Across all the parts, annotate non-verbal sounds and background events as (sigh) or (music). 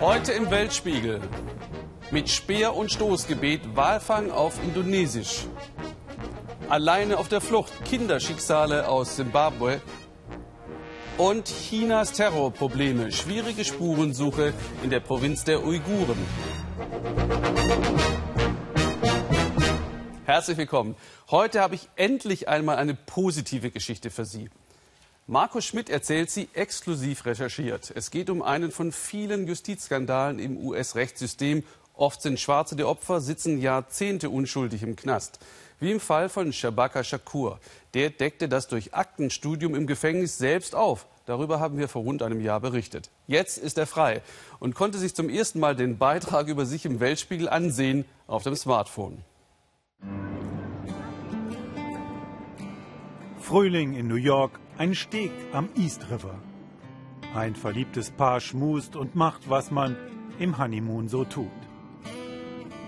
Heute im Weltspiegel. Mit Speer und Stoßgebet Walfang auf Indonesisch. Alleine auf der Flucht Kinderschicksale aus Simbabwe. Und Chinas Terrorprobleme, schwierige Spurensuche in der Provinz der Uiguren. Herzlich willkommen. Heute habe ich endlich einmal eine positive Geschichte für Sie. Markus Schmidt erzählt sie exklusiv recherchiert. Es geht um einen von vielen Justizskandalen im US-Rechtssystem. Oft sind Schwarze die Opfer, sitzen Jahrzehnte unschuldig im Knast. Wie im Fall von Shabaka Shakur. Der deckte das durch Aktenstudium im Gefängnis selbst auf. Darüber haben wir vor rund einem Jahr berichtet. Jetzt ist er frei und konnte sich zum ersten Mal den Beitrag über sich im Weltspiegel ansehen auf dem Smartphone. Frühling in New York, ein Steg am East River. Ein verliebtes Paar schmust und macht, was man im Honeymoon so tut.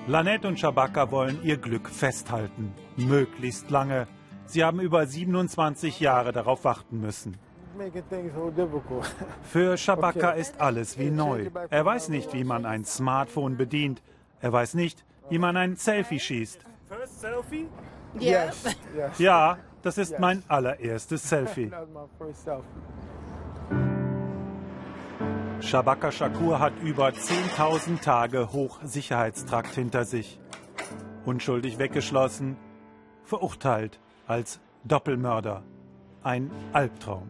Lanette und Shabaka wollen ihr Glück festhalten, möglichst lange. Sie haben über 27 Jahre darauf warten müssen. (laughs) Für Shabaka ist alles wie neu. Er weiß nicht, wie man ein Smartphone bedient. Er weiß nicht, wie man ein Selfie schießt. Ja, das ist mein allererstes (laughs) Selfie. Shabaka Shakur hat über 10.000 Tage Hochsicherheitstrakt hinter sich. Unschuldig weggeschlossen, verurteilt als Doppelmörder. Ein Albtraum.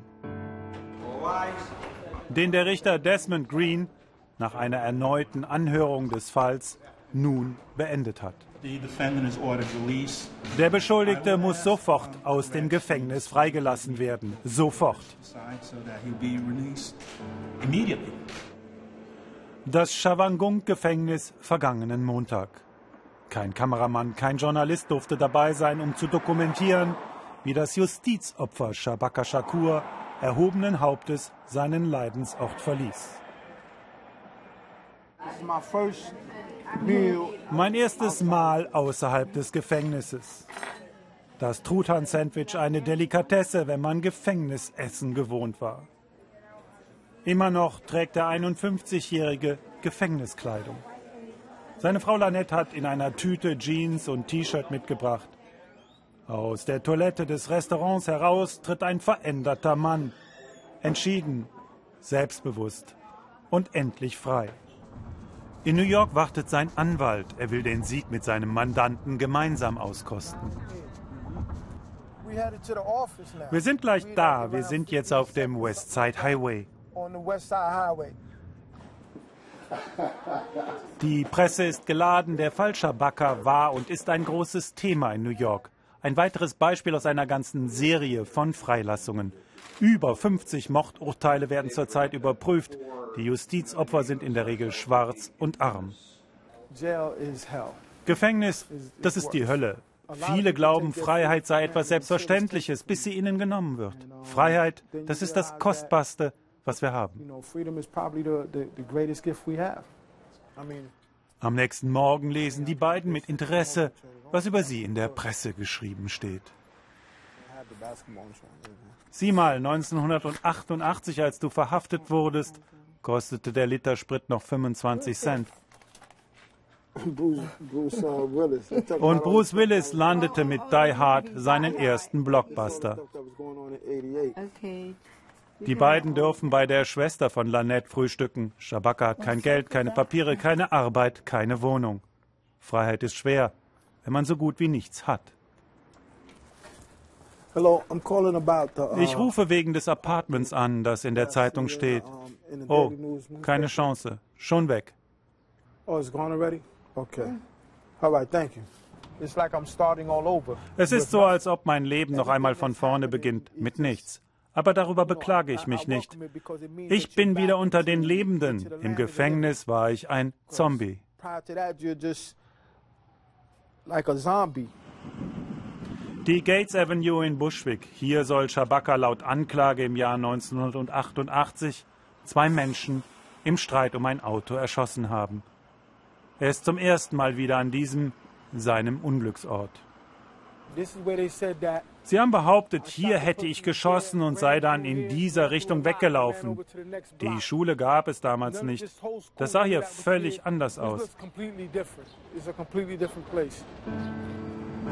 Den der Richter Desmond Green nach einer erneuten Anhörung des Falls nun beendet hat. Der Beschuldigte muss sofort aus dem Gefängnis freigelassen werden. Sofort. Das Chavangung-Gefängnis vergangenen Montag. Kein Kameramann, kein Journalist durfte dabei sein, um zu dokumentieren, wie das Justizopfer Shabaka Shakur erhobenen Hauptes seinen Leidensort verließ. Mein erstes Mal außerhalb des Gefängnisses. Das Truthahn-Sandwich eine Delikatesse, wenn man Gefängnisessen gewohnt war. Immer noch trägt der 51-jährige Gefängniskleidung. Seine Frau Lanette hat in einer Tüte Jeans und T-Shirt mitgebracht. Aus der Toilette des Restaurants heraus tritt ein veränderter Mann. Entschieden, selbstbewusst und endlich frei. In New York wartet sein Anwalt. Er will den Sieg mit seinem Mandanten gemeinsam auskosten. Wir sind gleich da. Wir sind jetzt auf dem West Side Highway. (laughs) Die Presse ist geladen. Der Fall Shabaka war und ist ein großes Thema in New York. Ein weiteres Beispiel aus einer ganzen Serie von Freilassungen. Über 50 Mordurteile werden zurzeit überprüft. Die Justizopfer sind in der Regel schwarz und arm. Gefängnis, das ist die Hölle. Viele glauben, Freiheit sei etwas Selbstverständliches, bis sie ihnen genommen wird. Freiheit, das ist das Kostbarste, was wir haben. Am nächsten Morgen lesen die beiden mit Interesse, was über sie in der Presse geschrieben steht. Sieh mal, 1988, als du verhaftet wurdest, kostete der Liter Sprit noch 25 Cent. Und Bruce Willis landete mit Die Hard seinen ersten Blockbuster. Die beiden dürfen bei der Schwester von Lanette frühstücken. Shabaka hat kein Geld, keine Papiere, keine Arbeit, keine Wohnung. Freiheit ist schwer, wenn man so gut wie nichts hat. Uh, Ich rufe wegen des Apartments an, das in der Zeitung steht. Oh, keine Chance. Schon weg. Oh, it's gone already? Okay. All right, thank you. It's like I'm starting all over. Es ist so, als ob mein Leben noch einmal von vorne beginnt, mit nichts. Aber darüber beklage ich mich nicht. Ich bin wieder unter den Lebenden. Im Gefängnis war ich ein Zombie. Die Gates Avenue in Bushwick. Hier soll Shabaka laut Anklage im Jahr 1988 zwei Menschen im Streit um ein Auto erschossen haben. Er ist zum ersten Mal wieder an diesem, seinem Unglücksort. Sie haben behauptet, hier hätte ich geschossen und sei dann in dieser Richtung weggelaufen. Die Schule gab es damals nicht. Das sah hier völlig anders aus.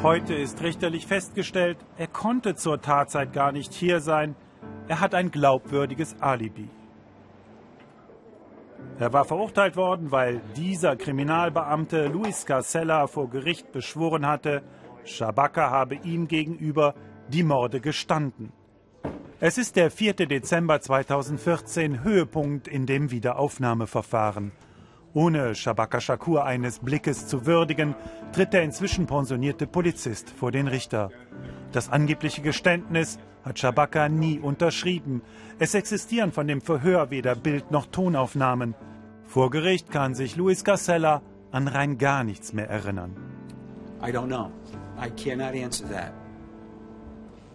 Heute ist richterlich festgestellt, er konnte zur Tatzeit gar nicht hier sein. Er hat ein glaubwürdiges Alibi. Er war verurteilt worden, weil dieser Kriminalbeamte Luis Carcella vor Gericht beschworen hatte, Shabaka habe ihm gegenüber die Morde gestanden. Es ist der 4. Dezember 2014, Höhepunkt in dem Wiederaufnahmeverfahren. Ohne Shabaka Shakur eines Blickes zu würdigen, tritt der inzwischen pensionierte Polizist vor den Richter. Das angebliche Geständnis hat Shabaka nie unterschrieben. Es existieren von dem Verhör weder Bild- noch Tonaufnahmen. Vor Gericht kann sich Luis Garcella an rein gar nichts mehr erinnern. I don't know. I cannot answer that.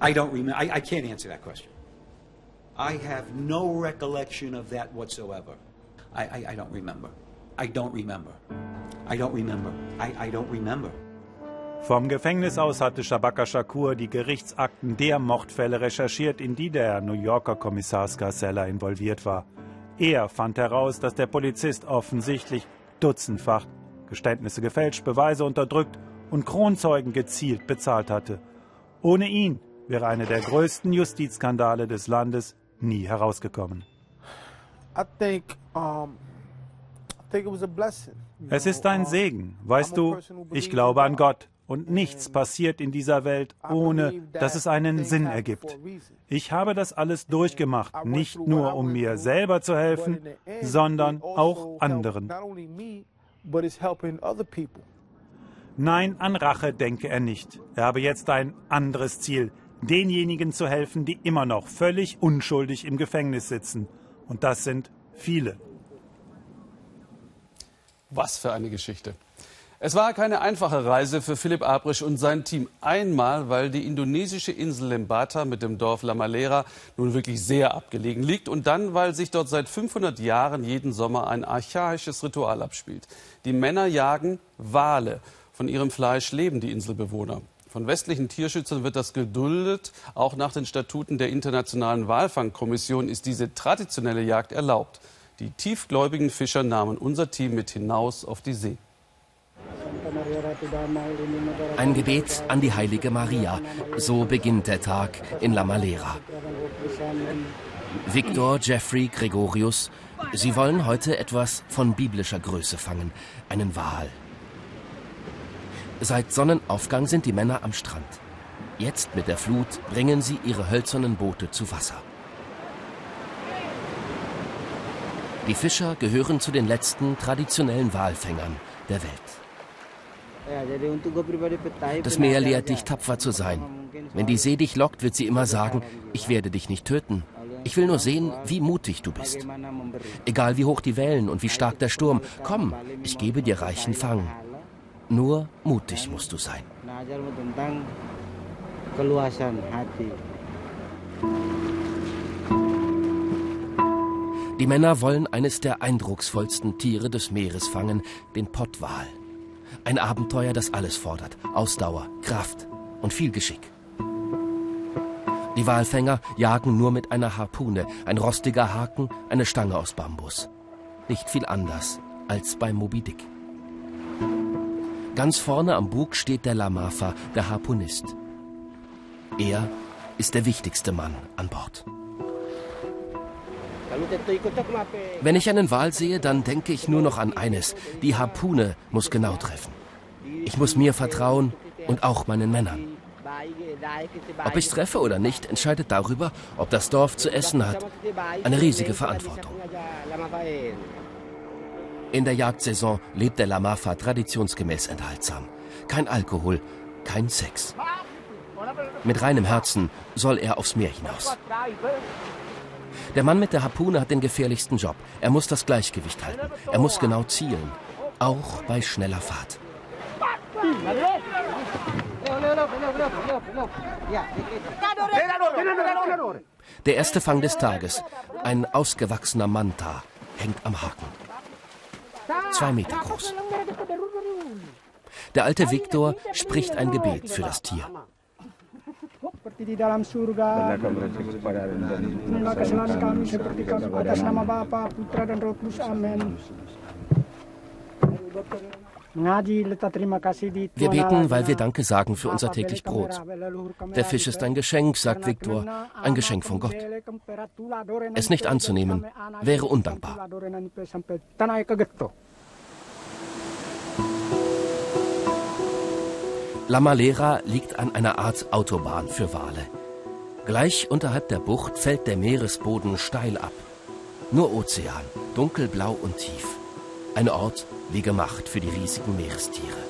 I don't remember. I, I can't answer that question. I have no recollection of that whatsoever. I, I, I don't remember. I don't remember. I don't remember. I, I don't remember. Vom Gefängnis aus hatte Shabaka Shakur die Gerichtsakten der Mordfälle recherchiert, in die der New Yorker Kommissar Scarcella involviert war. Er fand heraus, dass der Polizist offensichtlich dutzendfach Geständnisse gefälscht, Beweise unterdrückt und Kronzeugen gezielt bezahlt hatte. Ohne ihn wäre einer der größten Justizskandale des Landes nie herausgekommen. I think, um es ist ein Segen. Weißt du, ich glaube an Gott. Und nichts passiert in dieser Welt, ohne dass es einen Sinn ergibt. Ich habe das alles durchgemacht, nicht nur um mir selber zu helfen, sondern auch anderen. Nein, an Rache denke er nicht. Er habe jetzt ein anderes Ziel, denjenigen zu helfen, die immer noch völlig unschuldig im Gefängnis sitzen. Und das sind viele. Was für eine Geschichte. Es war keine einfache Reise für Philipp Abrisch und sein Team. Einmal, weil die indonesische Insel Lembata mit dem Dorf Lamalera nun wirklich sehr abgelegen liegt und dann, weil sich dort seit 500 Jahren jeden Sommer ein archaisches Ritual abspielt. Die Männer jagen Wale. Von ihrem Fleisch leben die Inselbewohner. Von westlichen Tierschützern wird das geduldet. Auch nach den Statuten der Internationalen Walfangkommission ist diese traditionelle Jagd erlaubt. Die tiefgläubigen Fischer nahmen unser Team mit hinaus auf die See. Ein Gebet an die heilige Maria. So beginnt der Tag in La Malera. Victor, Jeffrey, Gregorius, sie wollen heute etwas von biblischer Größe fangen, einen Wal. Seit Sonnenaufgang sind die Männer am Strand. Jetzt mit der Flut bringen sie ihre hölzernen Boote zu Wasser. Die Fischer gehören zu den letzten traditionellen Walfängern der Welt. Das Meer lehrt dich, tapfer zu sein. Wenn die See dich lockt, wird sie immer sagen, ich werde dich nicht töten. Ich will nur sehen, wie mutig du bist. Egal wie hoch die Wellen und wie stark der Sturm, komm, ich gebe dir reichen Fang. Nur mutig musst du sein. Die Männer wollen eines der eindrucksvollsten Tiere des Meeres fangen, den Pottwal. Ein Abenteuer, das alles fordert. Ausdauer, Kraft und viel Geschick. Die Walfänger jagen nur mit einer Harpune, ein rostiger Haken, eine Stange aus Bambus. Nicht viel anders als bei Moby Dick. Ganz vorne am Bug steht der Lamafa, der Harpunist. Er ist der wichtigste Mann an Bord. Wenn ich einen Wal sehe, dann denke ich nur noch an eines. Die Harpune muss genau treffen. Ich muss mir vertrauen und auch meinen Männern. Ob ich treffe oder nicht, entscheidet darüber, ob das Dorf zu essen hat. Eine riesige Verantwortung. In der Jagdsaison lebt der Lamafa traditionsgemäß enthaltsam. Kein Alkohol, kein Sex. Mit reinem Herzen soll er aufs Meer hinaus. Der Mann mit der Harpune hat den gefährlichsten Job. Er muss das Gleichgewicht halten. Er muss genau zielen. Auch bei schneller Fahrt. Der erste Fang des Tages. Ein ausgewachsener Manta hängt am Haken. Zwei Meter groß. Der alte Viktor spricht ein Gebet für das Tier. Di dalam surga. Terima kasih kami seperti kami atas nama Bapa, Putra dan Roh Kudus. Amin. Wir beten, weil wir Danke sagen für unser täglich Brot. Der Fisch ist ein Geschenk, sagt Viktor, ein Geschenk von Gott. Es nicht anzunehmen, wäre undankbar. La Malera liegt an einer Art Autobahn für Wale. Gleich unterhalb der Bucht fällt der Meeresboden steil ab. Nur Ozean, dunkelblau und tief. Ein Ort wie gemacht für die riesigen Meerestiere.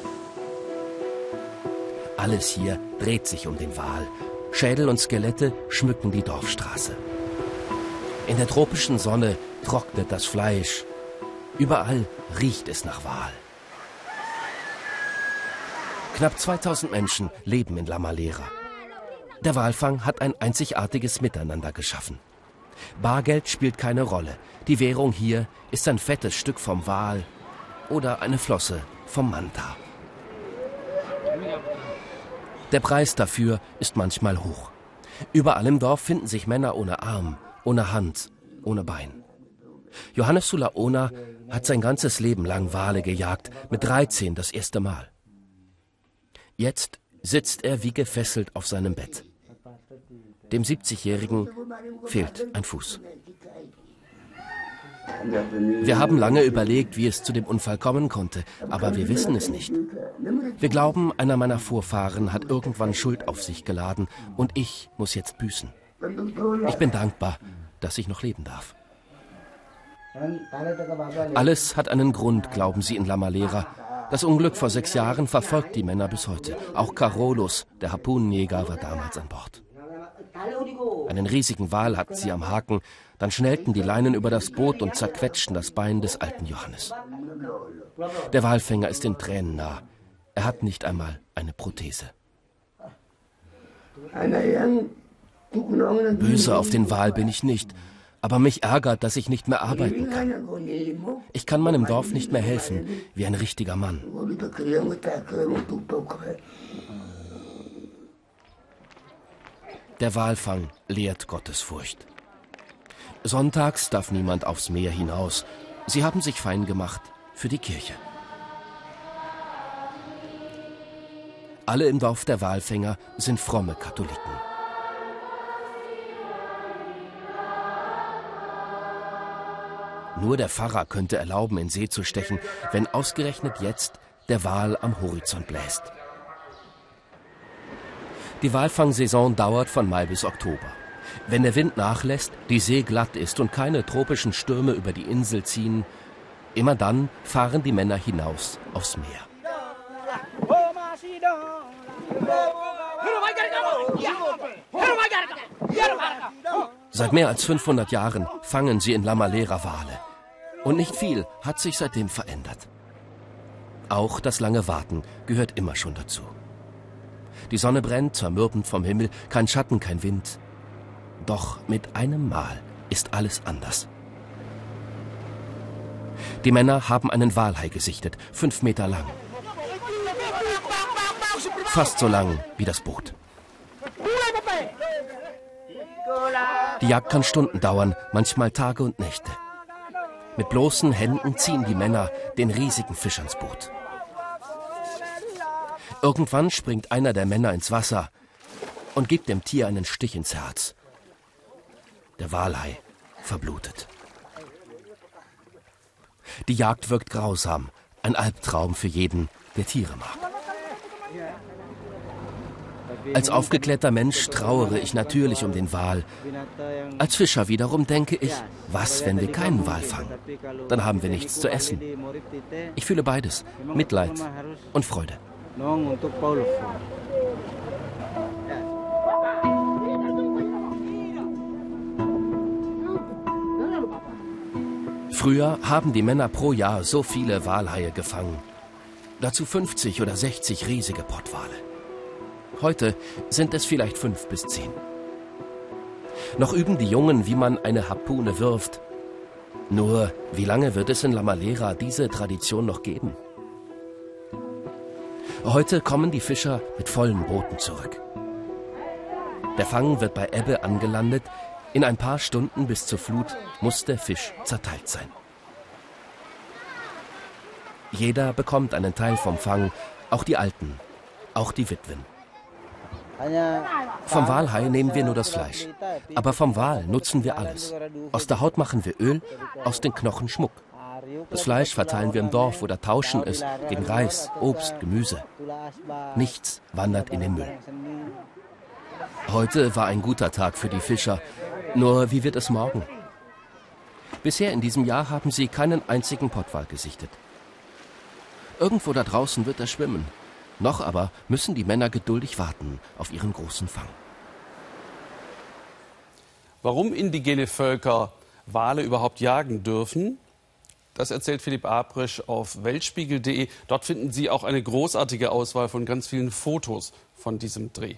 Alles hier dreht sich um den Wal. Schädel und Skelette schmücken die Dorfstraße. In der tropischen Sonne trocknet das Fleisch. Überall riecht es nach Wal. Knapp 2000 Menschen leben in La Malera. Der Walfang hat ein einzigartiges Miteinander geschaffen. Bargeld spielt keine Rolle. Die Währung hier ist ein fettes Stück vom Wal oder eine Flosse vom Manta. Der Preis dafür ist manchmal hoch. Überall im Dorf finden sich Männer ohne Arm, ohne Hand, ohne Bein. Johannes Sulaona hat sein ganzes Leben lang Wale gejagt, mit 13 das erste Mal. Jetzt sitzt er wie gefesselt auf seinem Bett. Dem 70-Jährigen fehlt ein Fuß. Wir haben lange überlegt, wie es zu dem Unfall kommen konnte, aber wir wissen es nicht. Wir glauben, einer meiner Vorfahren hat irgendwann Schuld auf sich geladen und ich muss jetzt büßen. Ich bin dankbar, dass ich noch leben darf. Alles hat einen Grund, glauben sie in La Malera. Das Unglück vor sechs Jahren verfolgt die Männer bis heute. Auch Carolus, der Harpunenjäger, war damals an Bord. Einen riesigen Wal hatten sie am Haken, dann schnellten die Leinen über das Boot und zerquetschten das Bein des alten Johannes. Der Walfänger ist den Tränen nah. Er hat nicht einmal eine Prothese. Böse auf den Wal bin ich nicht, aber mich ärgert, dass ich nicht mehr arbeiten kann. Ich kann meinem Dorf nicht mehr helfen, wie ein richtiger Mann. Der Walfang lehrt Gottesfurcht. Sonntags darf niemand aufs Meer hinaus. Sie haben sich fein gemacht für die Kirche. Alle im Dorf der Walfänger sind fromme Katholiken. Nur der Pfarrer könnte erlauben, in See zu stechen, wenn ausgerechnet jetzt der Wal am Horizont bläst. Die Walfangsaison dauert von Mai bis Oktober. Wenn der Wind nachlässt, die See glatt ist und keine tropischen Stürme über die Insel ziehen, immer dann fahren die Männer hinaus aufs Meer. Seit mehr als 500 Jahren fangen sie in La Malera Wale. Und nicht viel hat sich seitdem verändert. Auch das lange Warten gehört immer schon dazu. Die Sonne brennt, zermürbend vom Himmel, kein Schatten, kein Wind. Doch mit einem Mal ist alles anders. Die Männer haben einen Walhai gesichtet, fünf Meter lang. Fast so lang wie das Boot. Die Jagd kann Stunden dauern, manchmal Tage und Nächte. Mit bloßen Händen ziehen die Männer den riesigen Fisch ans Boot. Irgendwann springt einer der Männer ins Wasser und gibt dem Tier einen Stich ins Herz. Der Walhai verblutet. Die Jagd wirkt grausam, ein Albtraum für jeden, der Tiere mag. Als aufgeklärter Mensch trauere ich natürlich um den Wal. Als Fischer wiederum denke ich, was, wenn wir keinen Wal fangen? Dann haben wir nichts zu essen. Ich fühle beides, Mitleid und Freude. Früher haben die Männer pro Jahr so viele Walhaie gefangen. Dazu 50 oder 60 riesige Pottwale. Heute sind es vielleicht fünf bis zehn. Noch üben die Jungen, wie man eine Harpune wirft. Nur, wie lange wird es in La Malera diese Tradition noch geben? Heute kommen die Fischer mit vollen Booten zurück. Der Fang wird bei Ebbe angelandet. In ein paar Stunden bis zur Flut muss der Fisch zerteilt sein. Jeder bekommt einen Teil vom Fang, auch die Alten, auch die Witwen. Vom Walhai nehmen wir nur das Fleisch. Aber vom Wal nutzen wir alles. Aus der Haut machen wir Öl, aus den Knochen Schmuck. Das Fleisch verteilen wir im Dorf oder tauschen es gegen Reis, Obst, Gemüse. Nichts wandert in den Müll. Heute war ein guter Tag für die Fischer. Nur wie wird es morgen? Bisher in diesem Jahr haben sie keinen einzigen Pottwal gesichtet. Irgendwo da draußen wird er schwimmen. Noch aber müssen die Männer geduldig warten auf ihren großen Fang. Warum indigene Völker Wale überhaupt jagen dürfen, das erzählt Philipp Abrisch auf weltspiegel.de. Dort finden Sie auch eine großartige Auswahl von ganz vielen Fotos von diesem Dreh.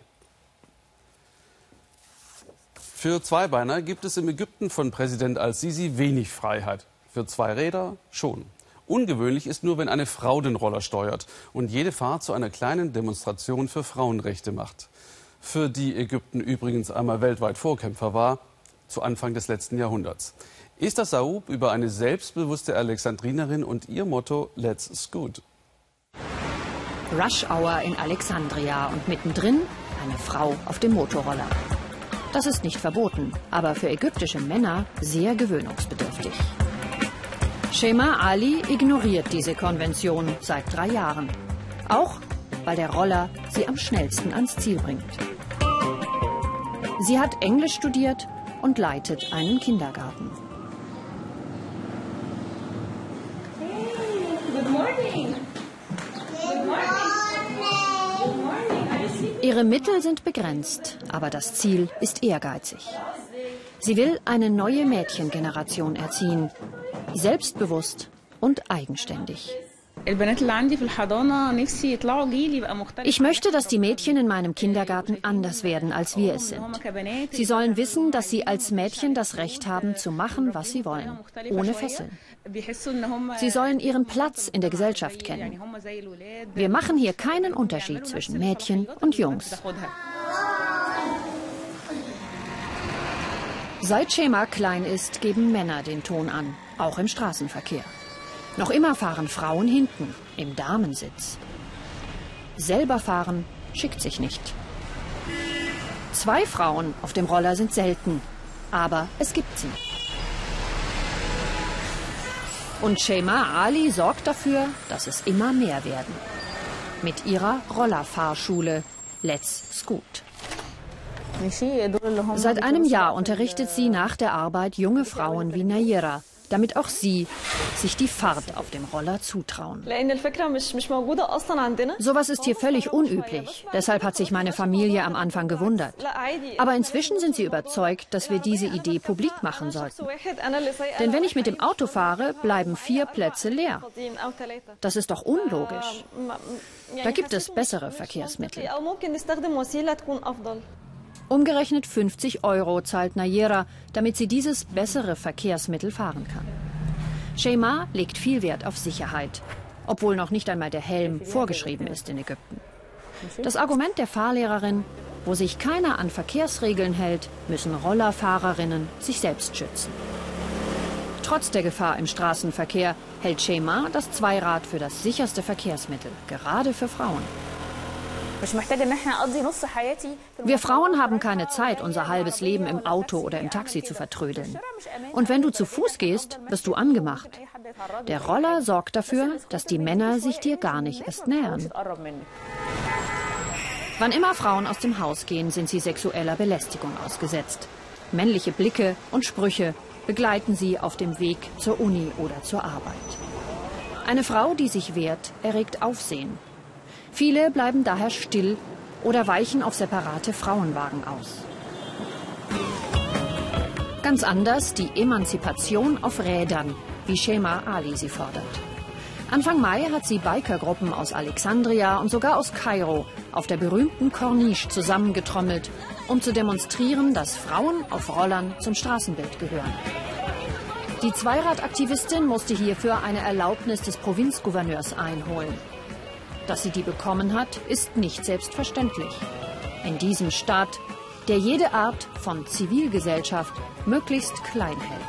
Für Zweibeiner gibt es im Ägypten von Präsident al-Sisi wenig Freiheit. Für Zweiräder schon. Ungewöhnlich ist nur, wenn eine Frau den Roller steuert und jede Fahrt zu einer kleinen Demonstration für Frauenrechte macht. Für die Ägypten übrigens einmal weltweit Vorkämpfer war, zu Anfang des letzten Jahrhunderts. Esther Saub über eine selbstbewusste Alexandrinerin und ihr Motto Let's Scoot. Rush Hour in Alexandria und mittendrin eine Frau auf dem Motorroller. Das ist nicht verboten, aber für ägyptische Männer sehr gewöhnungsbedürftig. Shema Ali ignoriert diese Konvention seit drei Jahren. Auch weil der Roller sie am schnellsten ans Ziel bringt. Sie hat Englisch studiert und leitet einen Kindergarten. Ihre Mittel sind begrenzt, aber das Ziel ist ehrgeizig. Sie will eine neue Mädchengeneration erziehen, selbstbewusst und eigenständig. Ich möchte, dass die Mädchen in meinem Kindergarten anders werden, als wir es sind. Sie sollen wissen, dass sie als Mädchen das Recht haben, zu machen, was sie wollen, ohne Fesseln. Sie sollen ihren Platz in der Gesellschaft kennen. Wir machen hier keinen Unterschied zwischen Mädchen und Jungs. Seit Schema klein ist, geben Männer den Ton an, auch im Straßenverkehr. Noch immer fahren Frauen hinten, im Damensitz. Selber fahren schickt sich nicht. Zwei Frauen auf dem Roller sind selten, aber es gibt sie. Und Shema Ali sorgt dafür, dass es immer mehr werden. Mit ihrer Rollerfahrschule Let's Scoot. Seit einem Jahr unterrichtet sie nach der Arbeit junge Frauen wie Nayera, damit auch sie sich die Fahrt auf dem Roller zutrauen. Sowas ist hier völlig unüblich. Deshalb hat sich meine Familie am Anfang gewundert. Aber inzwischen sind sie überzeugt, dass wir diese Idee publik machen sollten. Denn wenn ich mit dem Auto fahre, bleiben vier Plätze leer. Das ist doch unlogisch. Da gibt es bessere Verkehrsmittel. Umgerechnet 50 Euro zahlt Nayera, damit sie dieses bessere Verkehrsmittel fahren kann. Shema legt viel Wert auf Sicherheit, obwohl noch nicht einmal der Helm vorgeschrieben ist in Ägypten. Das Argument der Fahrlehrerin, wo sich keiner an Verkehrsregeln hält, müssen Rollerfahrerinnen sich selbst schützen. Trotz der Gefahr im Straßenverkehr hält Shema das Zweirad für das sicherste Verkehrsmittel, gerade für Frauen. Wir Frauen haben keine Zeit, unser halbes Leben im Auto oder im Taxi zu vertrödeln. Und wenn du zu Fuß gehst, wirst du angemacht. Der Roller sorgt dafür, dass die Männer sich dir gar nicht erst nähern. Wann immer Frauen aus dem Haus gehen, sind sie sexueller Belästigung ausgesetzt. Männliche Blicke und Sprüche begleiten sie auf dem Weg zur Uni oder zur Arbeit. Eine Frau, die sich wehrt, erregt Aufsehen. Viele bleiben daher still oder weichen auf separate Frauenwagen aus. Ganz anders die Emanzipation auf Rädern, wie Shema Ali sie fordert. Anfang Mai hat sie Bikergruppen aus Alexandria und sogar aus Kairo auf der berühmten Corniche zusammengetrommelt, um zu demonstrieren, dass Frauen auf Rollern zum Straßenbild gehören. Die Zweiradaktivistin musste hierfür eine Erlaubnis des Provinzgouverneurs einholen. Dass sie die bekommen hat, ist nicht selbstverständlich. In diesem Staat der jede Art von Zivilgesellschaft möglichst klein hält.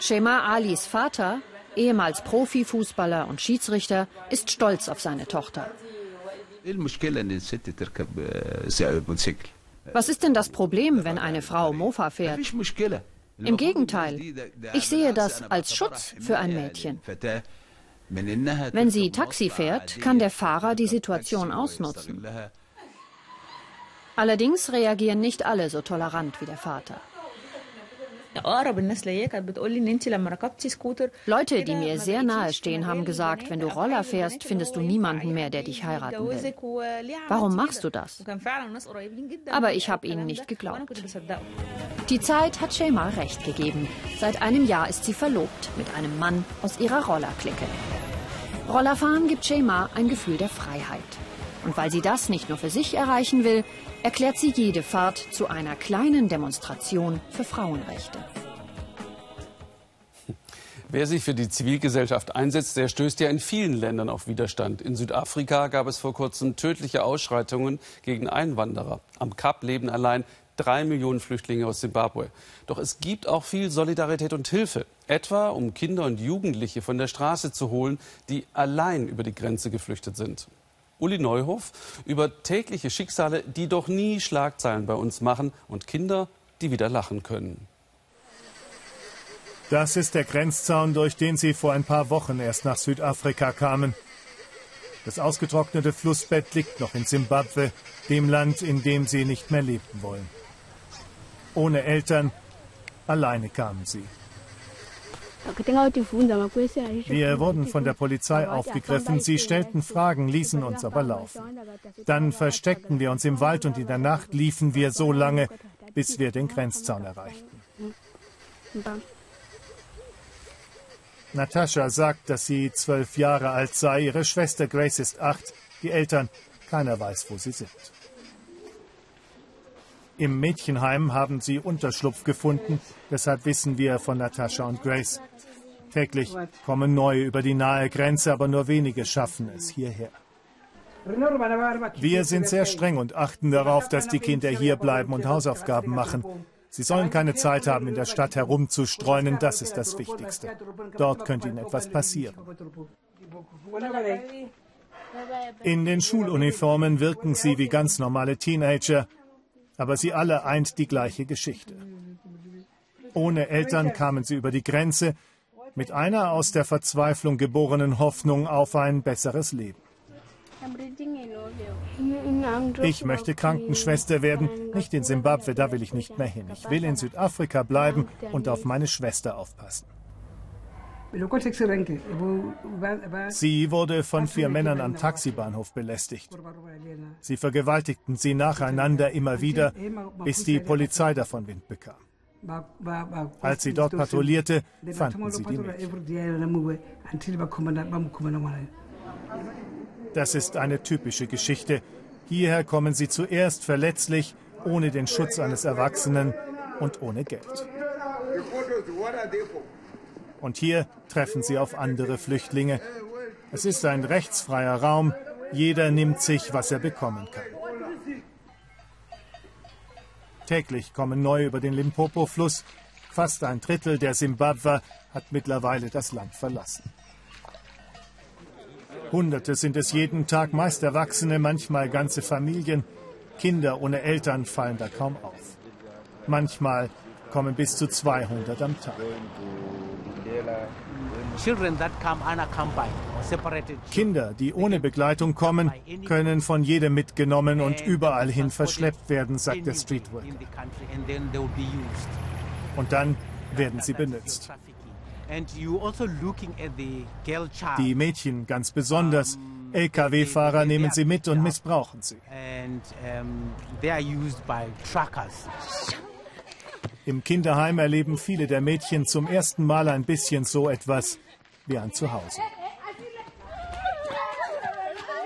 Shema Alis Vater, ehemals Profifußballer und Schiedsrichter, ist stolz auf seine Tochter. Was ist denn das Problem, wenn eine Frau Mofa fährt? Im Gegenteil, ich sehe das als Schutz für ein Mädchen. Wenn sie Taxi fährt, kann der Fahrer die Situation ausnutzen. Allerdings reagieren nicht alle so tolerant wie der Vater. Leute, die mir sehr nahe stehen, haben gesagt, wenn du Roller fährst, findest du niemanden mehr, der dich heiraten will. Warum machst du das? Aber ich habe ihnen nicht geglaubt. Die Zeit hat Shema recht gegeben. Seit einem Jahr ist sie verlobt mit einem Mann aus ihrer Rollerklicke. Rollerfahren gibt Shema ein Gefühl der Freiheit. Und weil sie das nicht nur für sich erreichen will, erklärt sie jede Fahrt zu einer kleinen Demonstration für Frauenrechte. Wer sich für die Zivilgesellschaft einsetzt, der stößt ja in vielen Ländern auf Widerstand. In Südafrika gab es vor kurzem tödliche Ausschreitungen gegen Einwanderer. Am Kap leben allein drei Millionen Flüchtlinge aus Simbabwe. Doch es gibt auch viel Solidarität und Hilfe, etwa um Kinder und Jugendliche von der Straße zu holen, die allein über die Grenze geflüchtet sind. Uli Neuhoff über tägliche Schicksale, die doch nie Schlagzeilen bei uns machen und Kinder, die wieder lachen können. Das ist der Grenzzaun, durch den sie vor ein paar Wochen erst nach Südafrika kamen. Das ausgetrocknete Flussbett liegt noch in Simbabwe, dem Land, in dem sie nicht mehr leben wollen. Ohne Eltern, alleine kamen sie. Wir wurden von der Polizei aufgegriffen. Sie stellten Fragen, ließen uns aber laufen. Dann versteckten wir uns im Wald und in der Nacht liefen wir so lange, bis wir den Grenzzaun erreichten. Natascha sagt, dass sie zwölf Jahre alt sei. Ihre Schwester Grace ist acht. Die Eltern, keiner weiß, wo sie sind. Im Mädchenheim haben sie Unterschlupf gefunden. Deshalb wissen wir von Natascha und Grace. Täglich kommen neue über die nahe Grenze, aber nur wenige schaffen es hierher. Wir sind sehr streng und achten darauf, dass die Kinder hier bleiben und Hausaufgaben machen. Sie sollen keine Zeit haben, in der Stadt herumzustreunen, das ist das Wichtigste. Dort könnte ihnen etwas passieren. In den Schuluniformen wirken sie wie ganz normale Teenager, aber sie alle eint die gleiche Geschichte. Ohne Eltern kamen sie über die Grenze, mit einer aus der Verzweiflung geborenen Hoffnung auf ein besseres Leben. Ich möchte Krankenschwester werden, nicht in Simbabwe, da will ich nicht mehr hin. Ich will in Südafrika bleiben und auf meine Schwester aufpassen. Sie wurde von vier Männern am Taxibahnhof belästigt. Sie vergewaltigten sie nacheinander immer wieder, bis die Polizei davon Wind bekam. Als sie dort patrouillierte, fanden sie die Mädchen. Das ist eine typische Geschichte. Hierher kommen sie zuerst verletzlich, ohne den Schutz eines Erwachsenen und ohne Geld. Und hier treffen sie auf andere Flüchtlinge. Es ist ein rechtsfreier Raum. Jeder nimmt sich, was er bekommen kann. Täglich kommen neu über den Limpopo-Fluss. Fast ein Drittel der Simbabwer hat mittlerweile das Land verlassen. Hunderte sind es jeden Tag, meist Erwachsene, manchmal ganze Familien. Kinder ohne Eltern fallen da kaum auf. Manchmal kommen bis zu 200 am Tag. Kinder, die ohne Begleitung kommen, können von jedem mitgenommen und überall hin verschleppt werden, sagt der Streetworker. Und dann werden sie benutzt. Also die Mädchen ganz besonders. Lkw-Fahrer nehmen sie mit und missbrauchen sie. Im Kinderheim erleben viele der Mädchen zum ersten Mal ein bisschen so etwas wie ein Zuhause.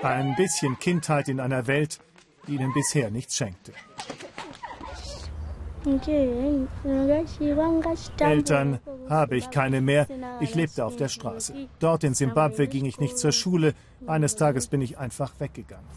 Ein bisschen Kindheit in einer Welt, die ihnen bisher nichts schenkte. Eltern habe ich keine mehr. Ich lebte auf der Straße. Dort in Simbabwe ging ich nicht zur Schule. Eines Tages bin ich einfach weggegangen.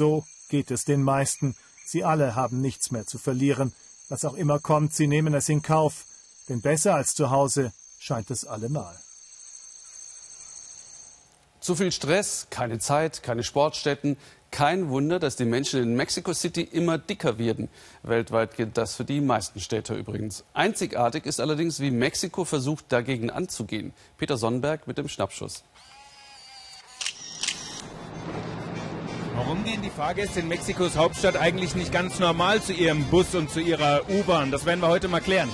So geht es den meisten. Sie alle haben nichts mehr zu verlieren. Was auch immer kommt, sie nehmen es in Kauf. Denn besser als zu Hause scheint es allemal. Zu viel Stress, keine Zeit, keine Sportstätten. Kein Wunder, dass die Menschen in Mexico City immer dicker werden. Weltweit gilt das für die meisten Städte übrigens. Einzigartig ist allerdings, wie Mexiko versucht, dagegen anzugehen. Peter Sonnenberg mit dem Schnappschuss. Warum gehen die Fahrgäste in Mexikos Hauptstadt eigentlich nicht ganz normal zu ihrem Bus und zu ihrer U-Bahn? Das werden wir heute mal klären.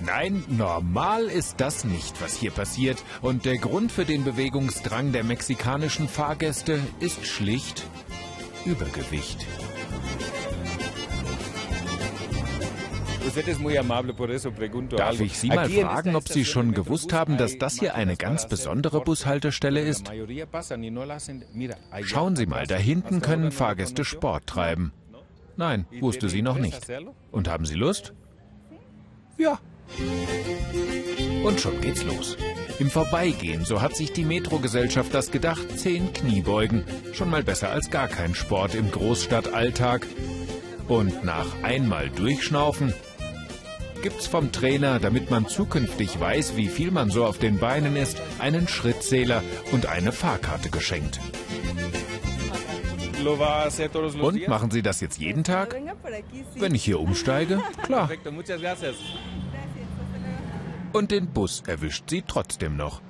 Nein, normal ist das nicht, was hier passiert. Und der Grund für den Bewegungsdrang der mexikanischen Fahrgäste ist schlicht Übergewicht. Darf ich Sie mal fragen, ob Sie schon gewusst haben, dass das hier eine ganz besondere Bushaltestelle ist? Schauen Sie mal, da hinten können Fahrgäste Sport treiben. Nein, wusste sie noch nicht. Und haben Sie Lust? Ja. Und schon geht's los. Im Vorbeigehen, so hat sich die Metrogesellschaft das gedacht, zehn Kniebeugen. Schon mal besser als gar kein Sport im Großstadtalltag. Und nach einmal durchschnaufen gibt's vom Trainer, damit man zukünftig weiß, wie viel man so auf den Beinen ist, einen Schrittzähler und eine Fahrkarte geschenkt. Und machen Sie das jetzt jeden Tag? Wenn ich hier umsteige? Klar. Und den Bus erwischt sie trotzdem noch.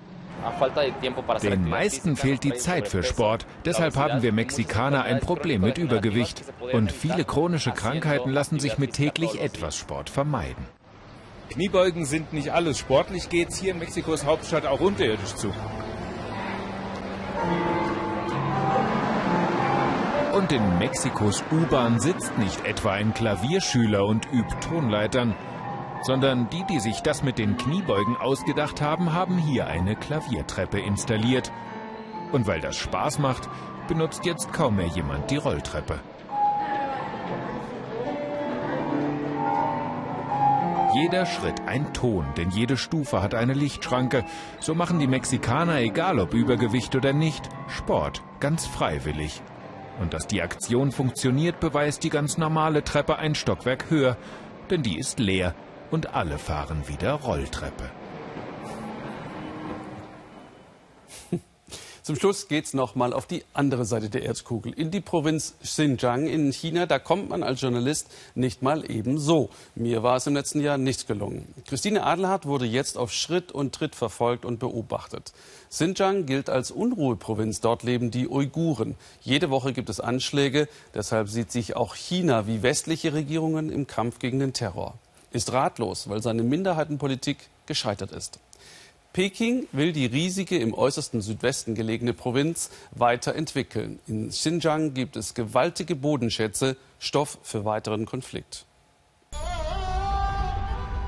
Den meisten fehlt die Zeit für Sport. Deshalb haben wir Mexikaner ein Problem mit Übergewicht. Und viele chronische Krankheiten lassen sich mit täglich etwas Sport vermeiden. Kniebeugen sind nicht alles. Sportlich geht es hier in Mexikos Hauptstadt auch unterirdisch zu. Und in Mexikos U-Bahn sitzt nicht etwa ein Klavierschüler und übt Tonleitern, sondern die, die sich das mit den Kniebeugen ausgedacht haben, haben hier eine Klaviertreppe installiert. Und weil das Spaß macht, benutzt jetzt kaum mehr jemand die Rolltreppe. Jeder Schritt ein Ton, denn jede Stufe hat eine Lichtschranke. So machen die Mexikaner, egal ob Übergewicht oder nicht, Sport, ganz freiwillig. Und dass die Aktion funktioniert, beweist die ganz normale Treppe ein Stockwerk höher, denn die ist leer und alle fahren wieder Rolltreppe. Zum Schluss geht es nochmal auf die andere Seite der Erdkugel, in die Provinz Xinjiang in China. Da kommt man als Journalist nicht mal eben so. Mir war es im letzten Jahr nicht gelungen. Christine Adelhardt wurde jetzt auf Schritt und Tritt verfolgt und beobachtet. Xinjiang gilt als Unruheprovinz. Dort leben die Uiguren. Jede Woche gibt es Anschläge. Deshalb sieht sich auch China wie westliche Regierungen im Kampf gegen den Terror. Ist ratlos, weil seine Minderheitenpolitik gescheitert ist. Peking will die riesige im äußersten Südwesten gelegene Provinz weiterentwickeln. In Xinjiang gibt es gewaltige Bodenschätze, Stoff für weiteren Konflikt.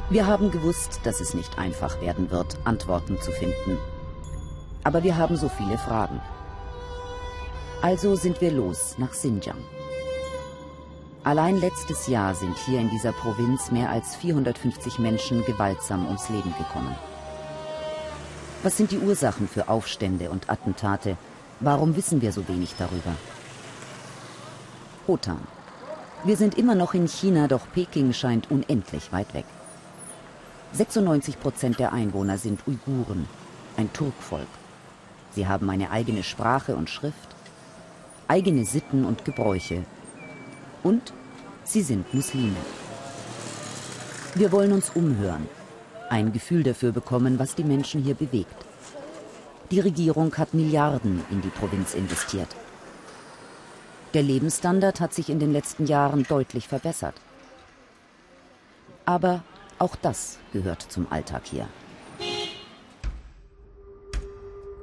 Wir haben gewusst, dass es nicht einfach werden wird, Antworten zu finden. Aber wir haben so viele Fragen. Also sind wir los nach Xinjiang. Allein letztes Jahr sind hier in dieser Provinz mehr als 450 Menschen gewaltsam ums Leben gekommen. Was sind die Ursachen für Aufstände und Attentate? Warum wissen wir so wenig darüber? Hotan. Wir sind immer noch in China, doch Peking scheint unendlich weit weg. 96 Prozent der Einwohner sind Uiguren, ein Turkvolk. Sie haben eine eigene Sprache und Schrift, eigene Sitten und Gebräuche. Und sie sind Muslime. Wir wollen uns umhören, ein Gefühl dafür bekommen, was die Menschen hier bewegt. Die Regierung hat Milliarden in die Provinz investiert. Der Lebensstandard hat sich in den letzten Jahren deutlich verbessert. Aber auch das gehört zum Alltag hier.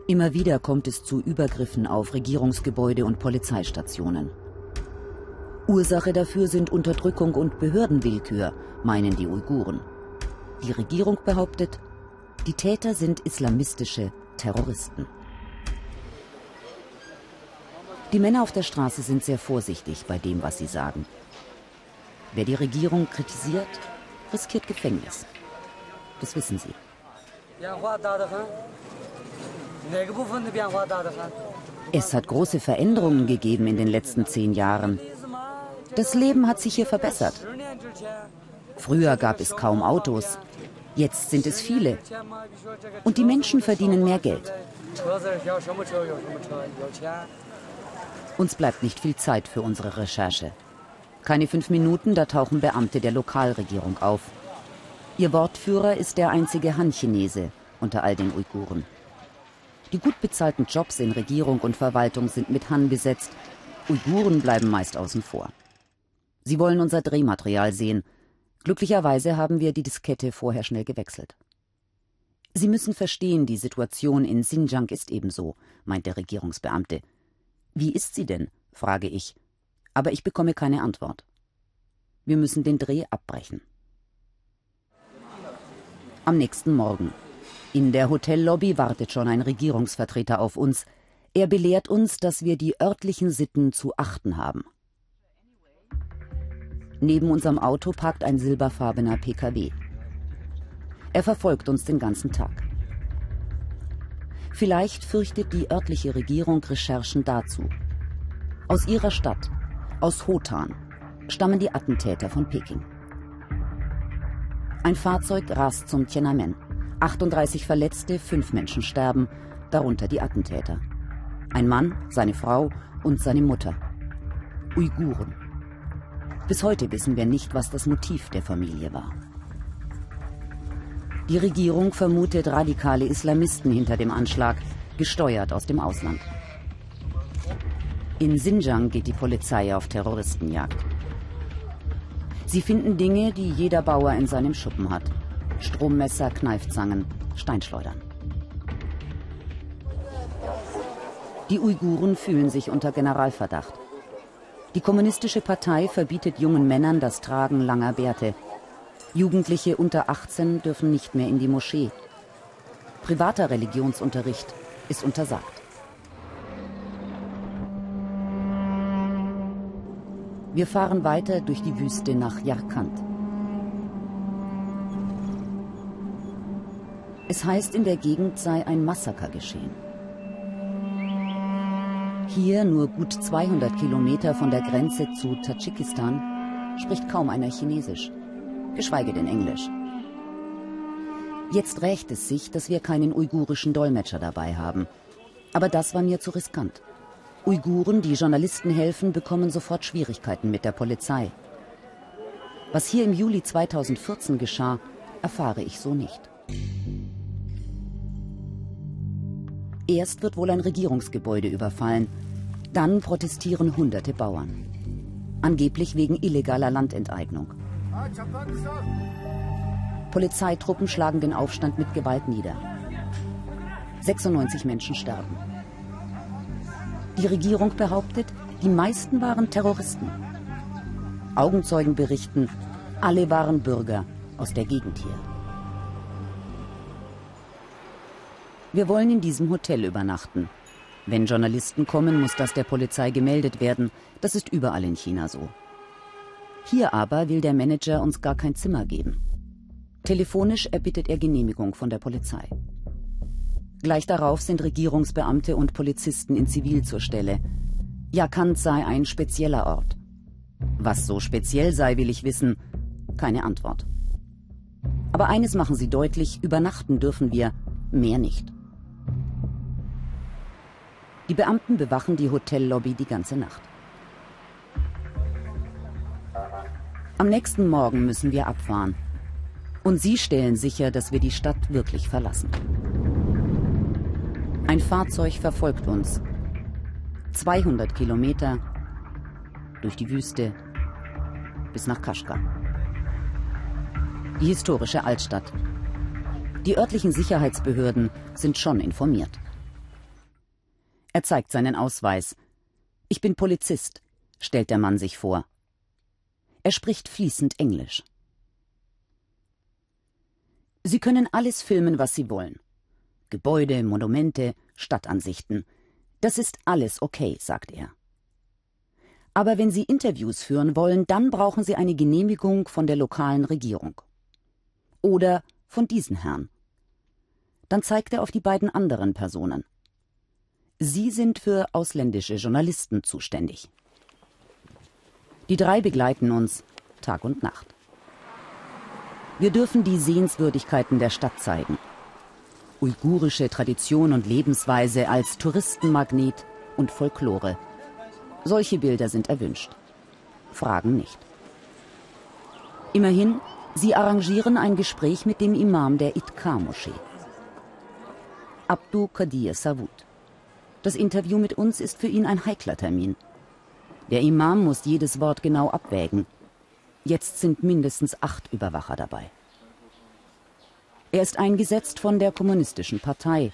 Immer wieder kommt es zu Übergriffen auf Regierungsgebäude und Polizeistationen. Ursache dafür sind Unterdrückung und Behördenwillkür, meinen die Uiguren. Die Regierung behauptet, die Täter sind islamistische Terroristen. Die Männer auf der Straße sind sehr vorsichtig bei dem, was sie sagen. Wer die Regierung kritisiert, riskiert Gefängnis. Das wissen sie. Es hat große Veränderungen gegeben in den letzten zehn Jahren. Das Leben hat sich hier verbessert. Früher gab es kaum Autos, jetzt sind es viele. Und die Menschen verdienen mehr Geld. Uns bleibt nicht viel Zeit für unsere Recherche. Keine fünf Minuten, da tauchen Beamte der Lokalregierung auf. Ihr Wortführer ist der einzige Han-Chinese unter all den Uiguren. Die gut bezahlten Jobs in Regierung und Verwaltung sind mit Han besetzt. Uiguren bleiben meist außen vor. Sie wollen unser Drehmaterial sehen. Glücklicherweise haben wir die Diskette vorher schnell gewechselt. Sie müssen verstehen, die Situation in Xinjiang ist ebenso, meint der Regierungsbeamte. Wie ist sie denn? frage ich. Aber ich bekomme keine Antwort. Wir müssen den Dreh abbrechen. Am nächsten Morgen. In der Hotellobby wartet schon ein Regierungsvertreter auf uns. Er belehrt uns, dass wir die örtlichen Sitten zu achten haben. Neben unserem Auto parkt ein silberfarbener PKW. Er verfolgt uns den ganzen Tag. Vielleicht fürchtet die örtliche Regierung Recherchen dazu. Aus ihrer Stadt, aus Hotan, stammen die Attentäter von Peking. Ein Fahrzeug rast zum Tiananmen. 38 Verletzte, fünf Menschen sterben, darunter die Attentäter. Ein Mann, seine Frau und seine Mutter. Uiguren. Bis heute wissen wir nicht, was das Motiv der Familie war. Die Regierung vermutet radikale Islamisten hinter dem Anschlag, gesteuert aus dem Ausland. In Xinjiang geht die Polizei auf Terroristenjagd. Sie finden Dinge, die jeder Bauer in seinem Schuppen hat. Strommesser, Kneifzangen, Steinschleudern. Die Uiguren fühlen sich unter Generalverdacht. Die kommunistische Partei verbietet jungen Männern das Tragen langer Bärte. Jugendliche unter 18 dürfen nicht mehr in die Moschee. Privater Religionsunterricht ist untersagt. Wir fahren weiter durch die Wüste nach Yarkand. Es heißt, in der Gegend sei ein Massaker geschehen. Hier, nur gut 200 Kilometer von der Grenze zu Tadschikistan, spricht kaum einer Chinesisch, geschweige denn Englisch. Jetzt rächt es sich, dass wir keinen uigurischen Dolmetscher dabei haben. Aber das war mir zu riskant. Uiguren, die Journalisten helfen, bekommen sofort Schwierigkeiten mit der Polizei. Was hier im Juli 2014 geschah, erfahre ich so nicht. Erst wird wohl ein Regierungsgebäude überfallen. Dann protestieren hunderte Bauern. Angeblich wegen illegaler Landenteignung. Polizeitruppen schlagen den Aufstand mit Gewalt nieder. 96 Menschen sterben. Die Regierung behauptet, die meisten waren Terroristen. Augenzeugen berichten, alle waren Bürger aus der Gegend hier. Wir wollen in diesem Hotel übernachten. Wenn Journalisten kommen, muss das der Polizei gemeldet werden. Das ist überall in China so. Hier aber will der Manager uns gar kein Zimmer geben. Telefonisch erbittet er Genehmigung von der Polizei. Gleich darauf sind Regierungsbeamte und Polizisten in Zivil zur Stelle. Jakant sei ein spezieller Ort. Was so speziell sei, will ich wissen. Keine Antwort. Aber eines machen sie deutlich, übernachten dürfen wir, mehr nicht. Die Beamten bewachen die Hotellobby die ganze Nacht. Am nächsten Morgen müssen wir abfahren. Und sie stellen sicher, dass wir die Stadt wirklich verlassen. Ein Fahrzeug verfolgt uns. 200 Kilometer durch die Wüste bis nach Kaschgar. Die historische Altstadt. Die örtlichen Sicherheitsbehörden sind schon informiert. Er zeigt seinen Ausweis. Ich bin Polizist, stellt der Mann sich vor. Er spricht fließend Englisch. Sie können alles filmen, was Sie wollen. Gebäude, Monumente, Stadtansichten. Das ist alles okay, sagt er. Aber wenn Sie Interviews führen wollen, dann brauchen Sie eine Genehmigung von der lokalen Regierung. Oder von diesen Herrn. Dann zeigt er auf die beiden anderen Personen. Sie sind für ausländische Journalisten zuständig. Die drei begleiten uns Tag und Nacht. Wir dürfen die Sehenswürdigkeiten der Stadt zeigen. Uigurische Tradition und Lebensweise als Touristenmagnet und Folklore. Solche Bilder sind erwünscht. Fragen nicht. Immerhin, sie arrangieren ein Gespräch mit dem Imam der Itkar-Moschee. Abdu Qadir Savut. Das Interview mit uns ist für ihn ein heikler Termin. Der Imam muss jedes Wort genau abwägen. Jetzt sind mindestens acht Überwacher dabei. Er ist eingesetzt von der Kommunistischen Partei.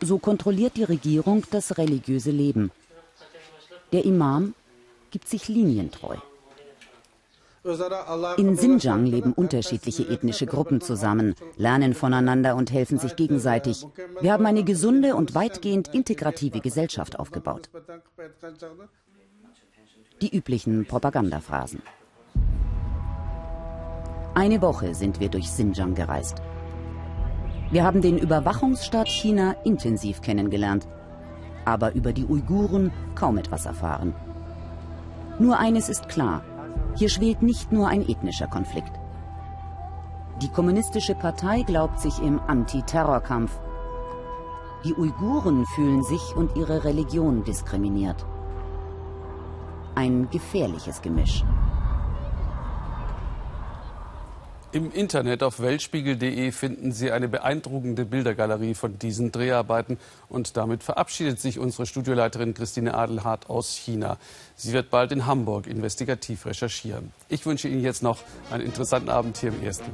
So kontrolliert die Regierung das religiöse Leben. Der Imam gibt sich linientreu. In Xinjiang leben unterschiedliche ethnische Gruppen zusammen, lernen voneinander und helfen sich gegenseitig. Wir haben eine gesunde und weitgehend integrative Gesellschaft aufgebaut. Die üblichen Propagandaphrasen. Eine Woche sind wir durch Xinjiang gereist. Wir haben den Überwachungsstaat China intensiv kennengelernt, aber über die Uiguren kaum etwas erfahren. Nur eines ist klar, hier schwelt nicht nur ein ethnischer Konflikt. Die kommunistische Partei glaubt sich im Antiterrorkampf. Die Uiguren fühlen sich und ihre Religion diskriminiert. Ein gefährliches Gemisch. Im Internet auf weltspiegel.de finden Sie eine beeindruckende Bildergalerie von diesen Dreharbeiten. Und damit verabschiedet sich unsere Studioleiterin Christine Adelhardt aus China. Sie wird bald in Hamburg investigativ recherchieren. Ich wünsche Ihnen jetzt noch einen interessanten Abend hier im Ersten.